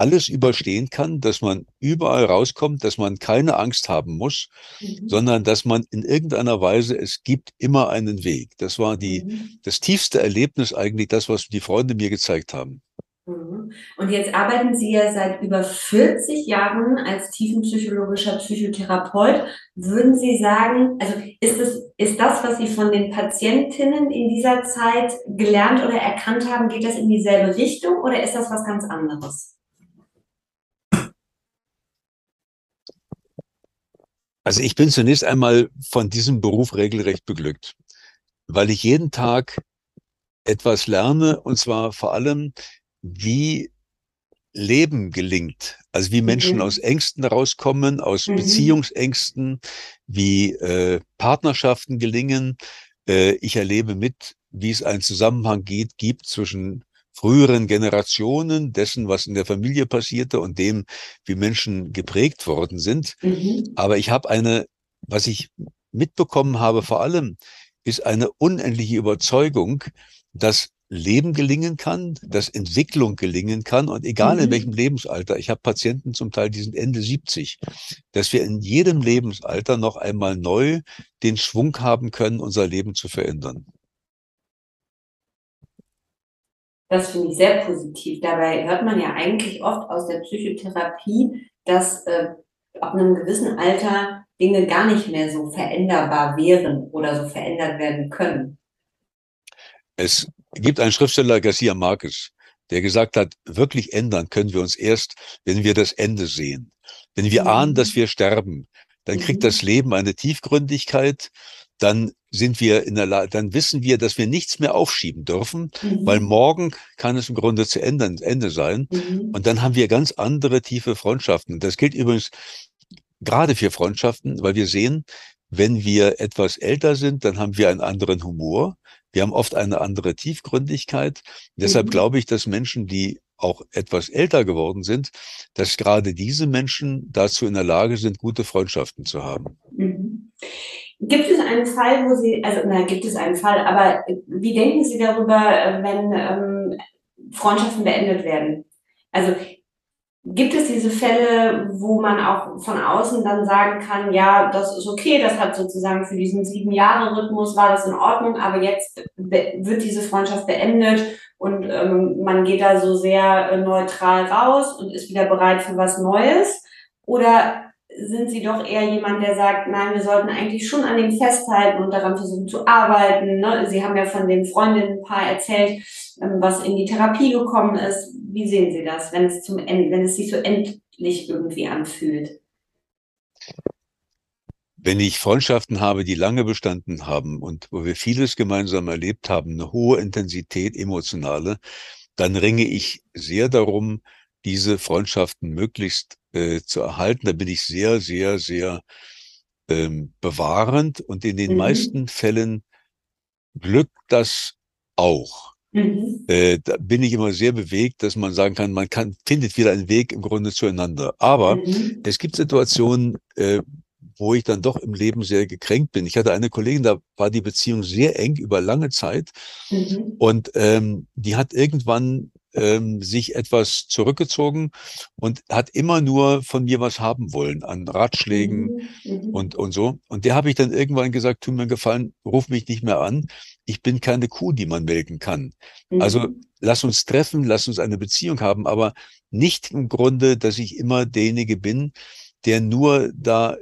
alles überstehen kann, dass man überall rauskommt, dass man keine Angst haben muss, mhm. sondern dass man in irgendeiner Weise, es gibt immer einen Weg. Das war die, mhm. das tiefste Erlebnis eigentlich, das, was die Freunde mir gezeigt haben. Mhm. Und jetzt arbeiten Sie ja seit über 40 Jahren als tiefenpsychologischer Psychotherapeut. Würden Sie sagen, also ist es, ist das, was Sie von den Patientinnen in dieser Zeit gelernt oder erkannt haben, geht das in dieselbe Richtung oder ist das was ganz anderes? Also ich bin zunächst einmal von diesem Beruf regelrecht beglückt, weil ich jeden Tag etwas lerne und zwar vor allem, wie Leben gelingt. Also wie Menschen mhm. aus Ängsten rauskommen, aus mhm. Beziehungsängsten, wie äh, Partnerschaften gelingen. Äh, ich erlebe mit, wie es einen Zusammenhang geht, gibt zwischen früheren Generationen dessen, was in der Familie passierte und dem, wie Menschen geprägt worden sind. Mhm. Aber ich habe eine, was ich mitbekommen habe vor allem, ist eine unendliche Überzeugung, dass Leben gelingen kann, dass Entwicklung gelingen kann und egal mhm. in welchem Lebensalter, ich habe Patienten zum Teil, die sind Ende 70, dass wir in jedem Lebensalter noch einmal neu den Schwung haben können, unser Leben zu verändern. Das finde ich sehr positiv. Dabei hört man ja eigentlich oft aus der Psychotherapie, dass äh, ab einem gewissen Alter Dinge gar nicht mehr so veränderbar wären oder so verändert werden können. Es gibt einen Schriftsteller, Garcia Marquez, der gesagt hat, wirklich ändern können wir uns erst, wenn wir das Ende sehen. Wenn wir mhm. ahnen, dass wir sterben, dann kriegt mhm. das Leben eine Tiefgründigkeit, dann sind wir in der Lage, dann wissen wir, dass wir nichts mehr aufschieben dürfen, mhm. weil morgen kann es im Grunde zu Ende, Ende sein. Mhm. Und dann haben wir ganz andere tiefe Freundschaften. Das gilt übrigens gerade für Freundschaften, weil wir sehen, wenn wir etwas älter sind, dann haben wir einen anderen Humor. Wir haben oft eine andere Tiefgründigkeit. Mhm. Deshalb glaube ich, dass Menschen, die auch etwas älter geworden sind, dass gerade diese Menschen dazu in der Lage sind, gute Freundschaften zu haben. Gibt es einen Fall, wo Sie, also na, gibt es einen Fall, aber wie denken Sie darüber, wenn ähm, Freundschaften beendet werden? Also Gibt es diese Fälle, wo man auch von außen dann sagen kann, ja, das ist okay, das hat sozusagen für diesen sieben Jahre Rhythmus war das in Ordnung, aber jetzt wird diese Freundschaft beendet und ähm, man geht da so sehr äh, neutral raus und ist wieder bereit für was Neues? Oder sind Sie doch eher jemand, der sagt, nein, wir sollten eigentlich schon an dem festhalten und daran versuchen zu arbeiten. Ne? Sie haben ja von den Freundinnen ein paar erzählt, ähm, was in die Therapie gekommen ist. Wie sehen Sie das, wenn es zum Ende, wenn es sich so endlich irgendwie anfühlt? Wenn ich Freundschaften habe, die lange bestanden haben und wo wir vieles gemeinsam erlebt haben, eine hohe Intensität emotionale, dann ringe ich sehr darum, diese Freundschaften möglichst äh, zu erhalten. Da bin ich sehr, sehr, sehr ähm, bewahrend und in den mhm. meisten Fällen glückt das auch. Mhm. Äh, da bin ich immer sehr bewegt, dass man sagen kann, man kann, findet wieder einen Weg im Grunde zueinander. Aber mhm. es gibt Situationen, äh, wo ich dann doch im Leben sehr gekränkt bin. Ich hatte eine Kollegin, da war die Beziehung sehr eng über lange Zeit mhm. und ähm, die hat irgendwann ähm, sich etwas zurückgezogen und hat immer nur von mir was haben wollen an Ratschlägen mhm. mhm. und, und so. Und der habe ich dann irgendwann gesagt, tu mir gefallen, ruf mich nicht mehr an. Ich bin keine Kuh, die man melken kann. Also mhm. Also lass uns treffen, lass uns eine Beziehung haben, aber nicht im Grunde, dass ich immer derjenige bin, der nur da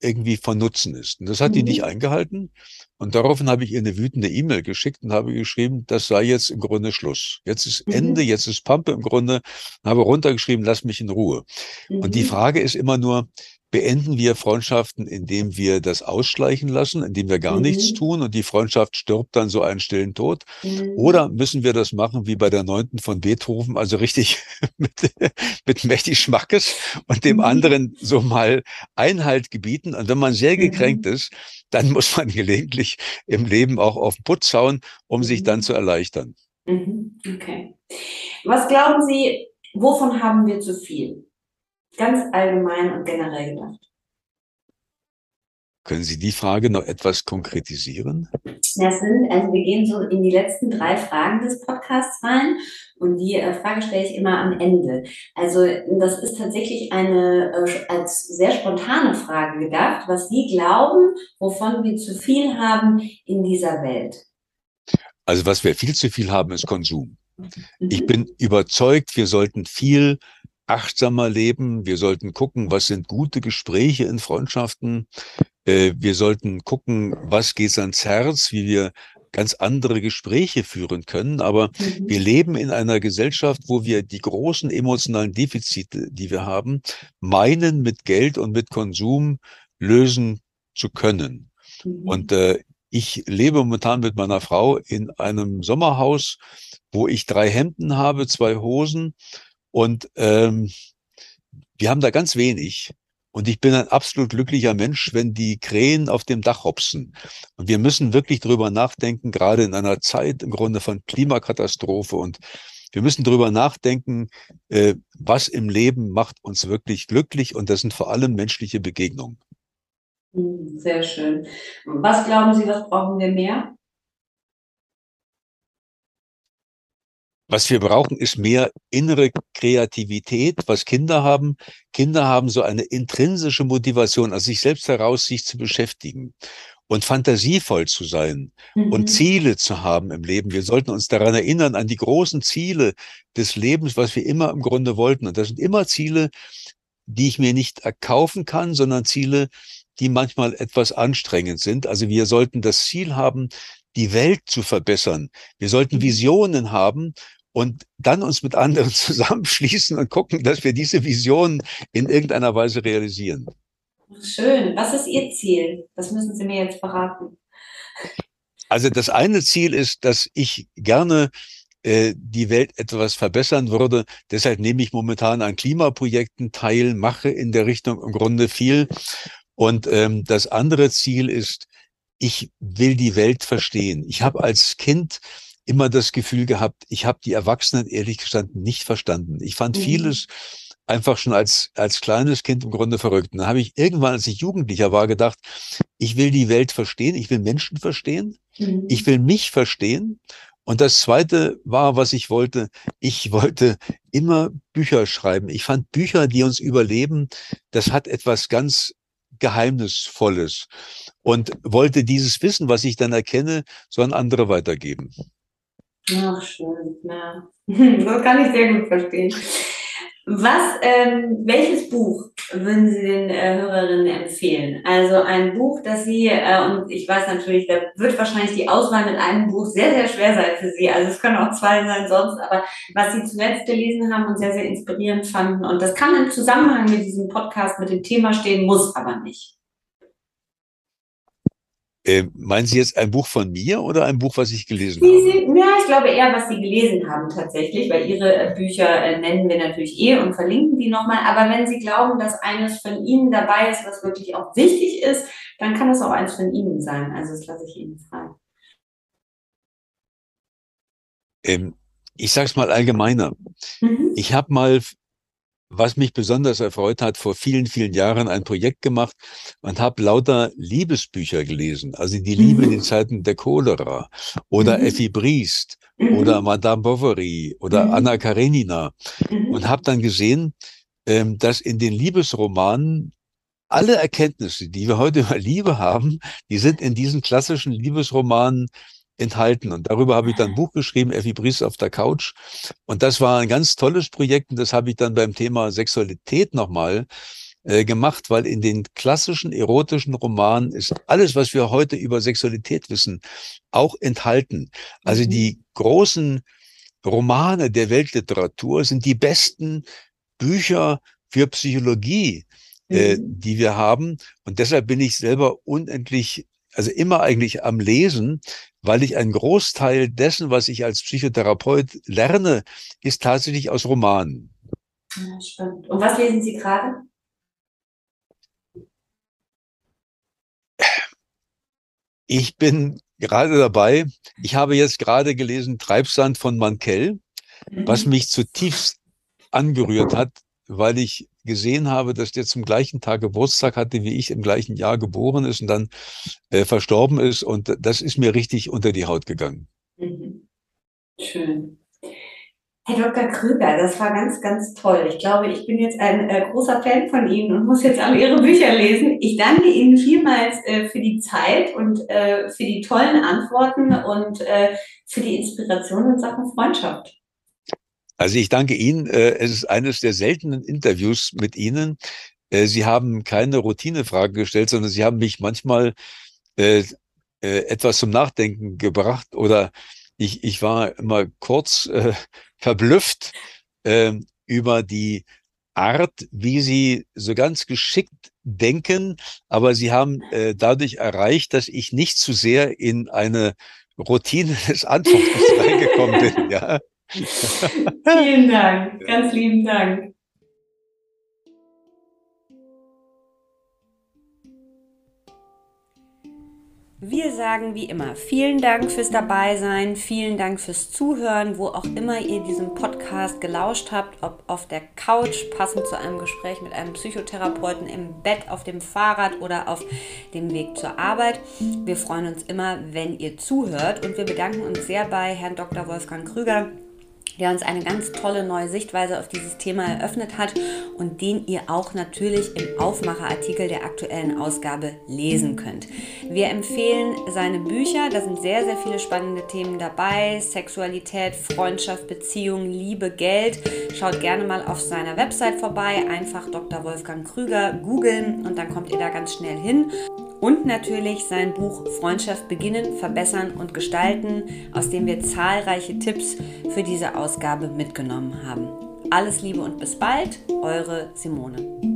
irgendwie von Nutzen ist. Und das hat mhm. die nicht mhm. eingehalten. Und daraufhin habe ich ihr eine wütende E-Mail geschickt und habe geschrieben, das sei jetzt im Grunde Schluss. Jetzt ist mhm. Ende, jetzt ist Pampe im Grunde. Und habe runtergeschrieben, lass mich in Ruhe. Mhm. Und die mhm. Frage ist immer nur, beenden wir Freundschaften, indem wir das ausschleichen lassen, indem wir gar mhm. nichts tun und die Freundschaft stirbt dann so einen stillen Tod? Mhm. Oder müssen wir das machen wie bei der neunten von Beethoven, also richtig mit, mit mächtig Schmackes und dem mhm. anderen so mal Einhalt gebieten? Und wenn man sehr gekränkt mhm. ist, dann muss man gelegentlich im Leben auch auf den Putz hauen, um sich dann mhm. zu erleichtern. Mhm. Okay. Was glauben Sie, wovon haben wir zu viel? Ganz allgemein und generell gedacht. Können Sie die Frage noch etwas konkretisieren? Das sind, also wir gehen so in die letzten drei Fragen des Podcasts rein und die äh, Frage stelle ich immer am Ende. Also das ist tatsächlich eine äh, als sehr spontane Frage gedacht, was Sie glauben, wovon wir zu viel haben in dieser Welt. Also was wir viel zu viel haben, ist Konsum. Mhm. Ich bin überzeugt, wir sollten viel achtsamer leben. Wir sollten gucken, was sind gute Gespräche in Freundschaften. Äh, wir sollten gucken, was geht ans Herz, wie wir ganz andere Gespräche führen können. Aber mhm. wir leben in einer Gesellschaft, wo wir die großen emotionalen Defizite, die wir haben, meinen, mit Geld und mit Konsum lösen zu können. Mhm. Und äh, ich lebe momentan mit meiner Frau in einem Sommerhaus, wo ich drei Hemden habe, zwei Hosen und ähm, wir haben da ganz wenig. Und ich bin ein absolut glücklicher Mensch, wenn die Krähen auf dem Dach hopsen. Und wir müssen wirklich drüber nachdenken, gerade in einer Zeit im Grunde von Klimakatastrophe. Und wir müssen drüber nachdenken, äh, was im Leben macht uns wirklich glücklich. Und das sind vor allem menschliche Begegnungen. Sehr schön. Was glauben Sie, was brauchen wir mehr? Was wir brauchen, ist mehr innere Kreativität, was Kinder haben. Kinder haben so eine intrinsische Motivation, aus sich selbst heraus sich zu beschäftigen und fantasievoll zu sein mhm. und Ziele zu haben im Leben. Wir sollten uns daran erinnern, an die großen Ziele des Lebens, was wir immer im Grunde wollten. Und das sind immer Ziele, die ich mir nicht erkaufen kann, sondern Ziele, die manchmal etwas anstrengend sind. Also wir sollten das Ziel haben, die Welt zu verbessern. Wir sollten mhm. Visionen haben und dann uns mit anderen zusammenschließen und gucken, dass wir diese Vision in irgendeiner Weise realisieren. Schön. Was ist Ihr Ziel? Das müssen Sie mir jetzt verraten. Also das eine Ziel ist, dass ich gerne äh, die Welt etwas verbessern würde. Deshalb nehme ich momentan an Klimaprojekten teil, mache in der Richtung im Grunde viel. Und ähm, das andere Ziel ist, ich will die Welt verstehen. Ich habe als Kind immer das Gefühl gehabt, ich habe die Erwachsenen ehrlich gestanden nicht verstanden. Ich fand mhm. vieles einfach schon als, als kleines Kind im Grunde verrückt. Und dann habe ich irgendwann, als ich Jugendlicher war, gedacht, ich will die Welt verstehen, ich will Menschen verstehen, mhm. ich will mich verstehen. Und das zweite war, was ich wollte, ich wollte immer Bücher schreiben. Ich fand Bücher, die uns überleben, das hat etwas ganz Geheimnisvolles und wollte dieses Wissen, was ich dann erkenne, so an andere weitergeben. Ach, schön, ja. Das kann ich sehr gut verstehen. Was, ähm, welches Buch würden Sie den äh, Hörerinnen empfehlen? Also ein Buch, das Sie, äh, und ich weiß natürlich, da wird wahrscheinlich die Auswahl mit einem Buch sehr, sehr schwer sein für Sie. Also es können auch zwei sein sonst, aber was Sie zuletzt gelesen haben und sehr, sehr inspirierend fanden. Und das kann im Zusammenhang mit diesem Podcast, mit dem Thema stehen, muss aber nicht. Äh, meinen Sie jetzt ein Buch von mir oder ein Buch, was ich gelesen Sie, habe? Ja, ich glaube eher, was Sie gelesen haben tatsächlich, weil Ihre äh, Bücher äh, nennen wir natürlich eh und verlinken die nochmal. Aber wenn Sie glauben, dass eines von Ihnen dabei ist, was wirklich auch wichtig ist, dann kann es auch eins von Ihnen sein. Also das lasse ich Ihnen frei. Ähm, ich sage es mal allgemeiner. Mhm. Ich habe mal was mich besonders erfreut hat, vor vielen, vielen Jahren ein Projekt gemacht und habe lauter Liebesbücher gelesen. Also die Liebe in den mhm. Zeiten der Cholera oder mhm. Effi Briest mhm. oder Madame Bovary oder mhm. Anna Karenina mhm. und habe dann gesehen, ähm, dass in den Liebesromanen alle Erkenntnisse, die wir heute über Liebe haben, die sind in diesen klassischen Liebesromanen enthalten. Und darüber habe ich dann ein Buch geschrieben, Effi Bries auf der Couch. Und das war ein ganz tolles Projekt und das habe ich dann beim Thema Sexualität nochmal äh, gemacht, weil in den klassischen erotischen Romanen ist alles, was wir heute über Sexualität wissen, auch enthalten. Also mhm. die großen Romane der Weltliteratur sind die besten Bücher für Psychologie äh, mhm. die wir haben. Und deshalb bin ich selber unendlich, also immer eigentlich am Lesen, weil ich einen Großteil dessen, was ich als Psychotherapeut lerne, ist tatsächlich aus Romanen. Ja, spannend. Und was lesen Sie gerade? Ich bin gerade dabei. Ich habe jetzt gerade gelesen Treibsand von Mankell, was mhm. mich zutiefst angerührt hat, weil ich gesehen habe, dass der zum gleichen Tag Geburtstag hatte, wie ich im gleichen Jahr geboren ist und dann äh, verstorben ist. Und das ist mir richtig unter die Haut gegangen. Mhm. Schön. Herr Dr. Krüger, das war ganz, ganz toll. Ich glaube, ich bin jetzt ein äh, großer Fan von Ihnen und muss jetzt alle Ihre Bücher lesen. Ich danke Ihnen vielmals äh, für die Zeit und äh, für die tollen Antworten und äh, für die Inspiration in Sachen Freundschaft. Also ich danke Ihnen. Äh, es ist eines der seltenen Interviews mit Ihnen. Äh, Sie haben keine Routinefragen gestellt, sondern Sie haben mich manchmal äh, etwas zum Nachdenken gebracht oder ich, ich war immer kurz äh, verblüfft äh, über die Art, wie sie so ganz geschickt denken, aber sie haben äh, dadurch erreicht, dass ich nicht zu sehr in eine Routine des Antwortens reingekommen bin. Ja. Vielen Dank, ganz lieben Dank. Wir sagen wie immer vielen Dank fürs Dabeisein, vielen Dank fürs Zuhören, wo auch immer ihr diesen Podcast gelauscht habt, ob auf der Couch, passend zu einem Gespräch mit einem Psychotherapeuten, im Bett, auf dem Fahrrad oder auf dem Weg zur Arbeit. Wir freuen uns immer, wenn ihr zuhört und wir bedanken uns sehr bei Herrn Dr. Wolfgang Krüger der uns eine ganz tolle neue Sichtweise auf dieses Thema eröffnet hat und den ihr auch natürlich im Aufmacherartikel der aktuellen Ausgabe lesen könnt. Wir empfehlen seine Bücher, da sind sehr, sehr viele spannende Themen dabei. Sexualität, Freundschaft, Beziehung, Liebe, Geld. Schaut gerne mal auf seiner Website vorbei, einfach Dr. Wolfgang Krüger googeln und dann kommt ihr da ganz schnell hin und natürlich sein Buch Freundschaft beginnen, verbessern und gestalten, aus dem wir zahlreiche Tipps für diese Ausgabe mitgenommen haben. Alles Liebe und bis bald, eure Simone.